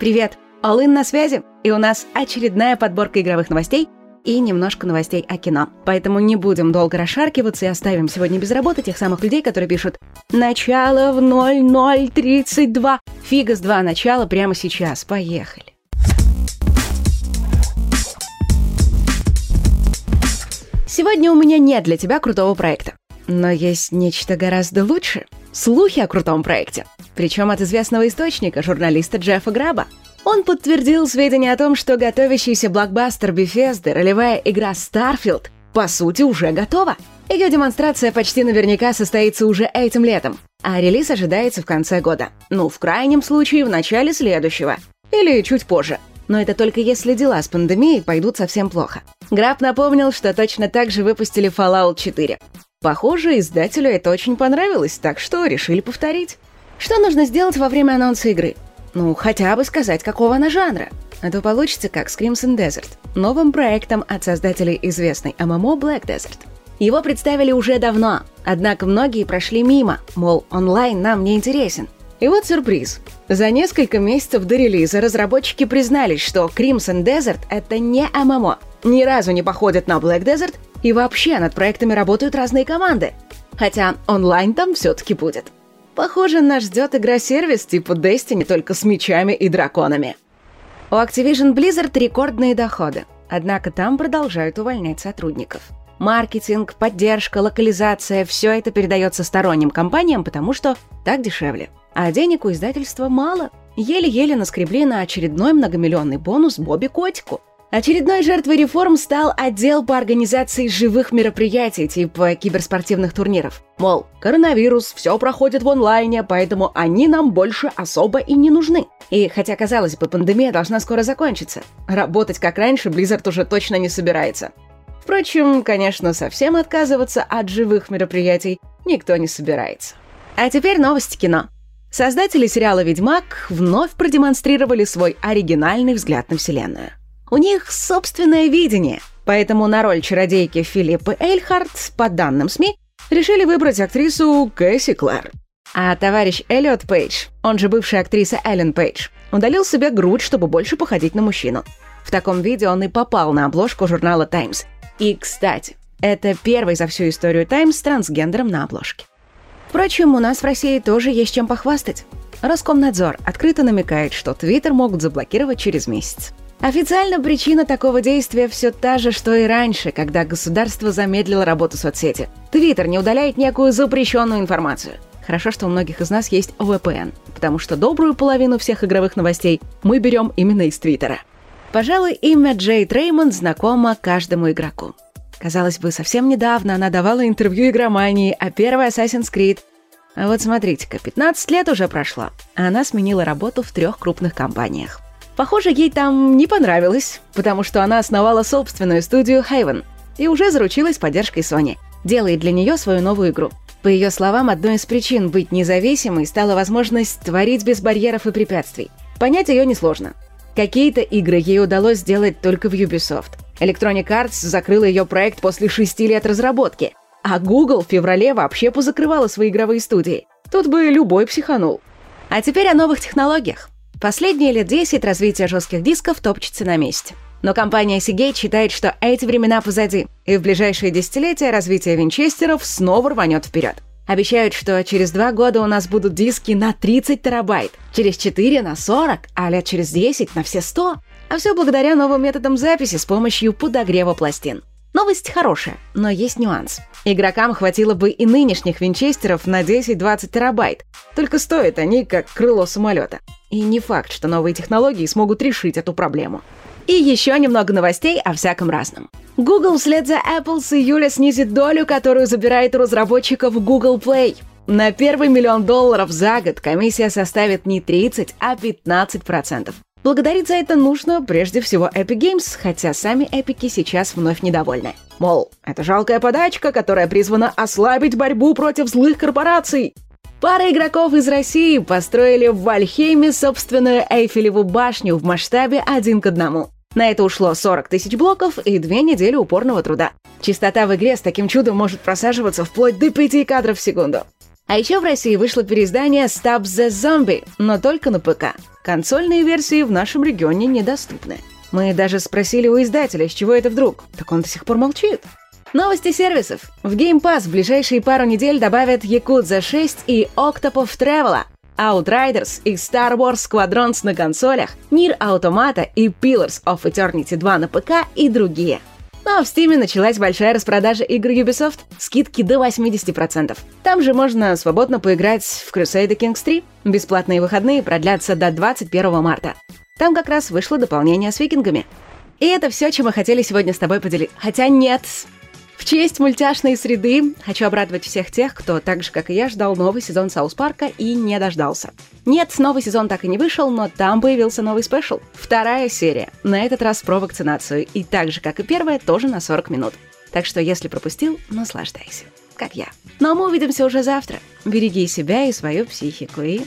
Привет! Алын на связи, и у нас очередная подборка игровых новостей и немножко новостей о кино. Поэтому не будем долго расшаркиваться и оставим сегодня без работы тех самых людей, которые пишут «Начало в 0032». Фига с два начала прямо сейчас. Поехали. Сегодня у меня нет для тебя крутого проекта. Но есть нечто гораздо лучше. Слухи о крутом проекте. Причем от известного источника, журналиста Джеффа Граба. Он подтвердил сведения о том, что готовящийся блокбастер Bethesda, ролевая игра Starfield, по сути уже готова. Ее демонстрация почти наверняка состоится уже этим летом, а релиз ожидается в конце года. Ну, в крайнем случае, в начале следующего. Или чуть позже. Но это только если дела с пандемией пойдут совсем плохо. Граб напомнил, что точно так же выпустили Fallout 4. Похоже, издателю это очень понравилось, так что решили повторить. Что нужно сделать во время анонса игры? Ну, хотя бы сказать, какого она жанра. А то получится как с Crimson Desert, новым проектом от создателей известной ММО Black Desert. Его представили уже давно, однако многие прошли мимо, мол, онлайн нам не интересен. И вот сюрприз. За несколько месяцев до релиза разработчики признались, что Crimson Desert — это не ММО, ни разу не походят на Black Desert и вообще над проектами работают разные команды. Хотя онлайн там все-таки будет. Похоже, нас ждет игра-сервис типа Destiny, только с мечами и драконами. У Activision Blizzard рекордные доходы, однако там продолжают увольнять сотрудников. Маркетинг, поддержка, локализация – все это передается сторонним компаниям, потому что так дешевле. А денег у издательства мало. Еле-еле наскребли на очередной многомиллионный бонус Бобби Котику – Очередной жертвой реформ стал отдел по организации живых мероприятий типа киберспортивных турниров. Мол, коронавирус, все проходит в онлайне, поэтому они нам больше особо и не нужны. И хотя, казалось бы, пандемия должна скоро закончиться, работать как раньше Blizzard уже точно не собирается. Впрочем, конечно, совсем отказываться от живых мероприятий никто не собирается. А теперь новости кино. Создатели сериала «Ведьмак» вновь продемонстрировали свой оригинальный взгляд на вселенную. У них собственное видение, поэтому на роль чародейки Филиппы Эйльхарт, по данным СМИ, решили выбрать актрису Кэсси Клэр. А товарищ Эллиот Пейдж, он же бывшая актриса Эллен Пейдж, удалил себе грудь, чтобы больше походить на мужчину. В таком виде он и попал на обложку журнала «Таймс». И, кстати, это первый за всю историю «Таймс» с трансгендером на обложке. Впрочем, у нас в России тоже есть чем похвастать. Роскомнадзор открыто намекает, что Твиттер могут заблокировать через месяц. Официально причина такого действия все та же, что и раньше, когда государство замедлило работу соцсети. Твиттер не удаляет некую запрещенную информацию. Хорошо, что у многих из нас есть VPN, потому что добрую половину всех игровых новостей мы берем именно из Твиттера. Пожалуй, имя Джейд Реймонд знакомо каждому игроку. Казалось бы, совсем недавно она давала интервью игромании о первой Assassin's Creed. А вот смотрите-ка, 15 лет уже прошло, а она сменила работу в трех крупных компаниях. Похоже, ей там не понравилось, потому что она основала собственную студию Haven и уже заручилась поддержкой Sony. Делает для нее свою новую игру. По ее словам, одной из причин быть независимой стала возможность творить без барьеров и препятствий. Понять ее несложно. Какие-то игры ей удалось сделать только в Ubisoft. Electronic Arts закрыла ее проект после шести лет разработки, а Google в феврале вообще позакрывала свои игровые студии. Тут бы любой психанул. А теперь о новых технологиях. Последние лет 10 развитие жестких дисков топчется на месте. Но компания Seagate считает, что эти времена позади, и в ближайшие десятилетия развитие винчестеров снова рванет вперед. Обещают, что через два года у нас будут диски на 30 терабайт, через 4 на 40, а лет через 10 на все 100. А все благодаря новым методам записи с помощью подогрева пластин. Новость хорошая, но есть нюанс. Игрокам хватило бы и нынешних винчестеров на 10-20 терабайт, только стоят они как крыло самолета. И не факт, что новые технологии смогут решить эту проблему. И еще немного новостей о всяком разном. Google вслед за Apple с июля снизит долю, которую забирает у разработчиков Google Play. На первый миллион долларов за год комиссия составит не 30, а 15%. Благодарить за это нужно прежде всего Epic Games, хотя сами эпики сейчас вновь недовольны. Мол, это жалкая подачка, которая призвана ослабить борьбу против злых корпораций. Пара игроков из России построили в Вальхейме собственную Эйфелеву башню в масштабе один к одному. На это ушло 40 тысяч блоков и две недели упорного труда. Частота в игре с таким чудом может просаживаться вплоть до 5 кадров в секунду. А еще в России вышло переиздание Stop the Zombie, но только на ПК. Консольные версии в нашем регионе недоступны. Мы даже спросили у издателя, с чего это вдруг, так он до сих пор молчит. Новости сервисов. В Game Pass в ближайшие пару недель добавят Yakuza 6 и Octopath Traveler, Outriders и Star Wars Squadrons на консолях, Nier Automata и Pillars of Eternity 2 на ПК и другие. Но в Steam началась большая распродажа игр Ubisoft, скидки до 80%. Там же можно свободно поиграть в Crusader Kings 3. Бесплатные выходные продлятся до 21 марта. Там как раз вышло дополнение с викингами. И это все, чем мы хотели сегодня с тобой поделиться. Хотя нет, в честь мультяшной среды хочу обрадовать всех тех, кто так же, как и я, ждал новый сезон South Park а и не дождался. Нет, новый сезон так и не вышел, но там появился новый special. Вторая серия. На этот раз про вакцинацию. И так же, как и первая, тоже на 40 минут. Так что, если пропустил, наслаждайся. Как я. Но мы увидимся уже завтра. Береги себя и свою психику. И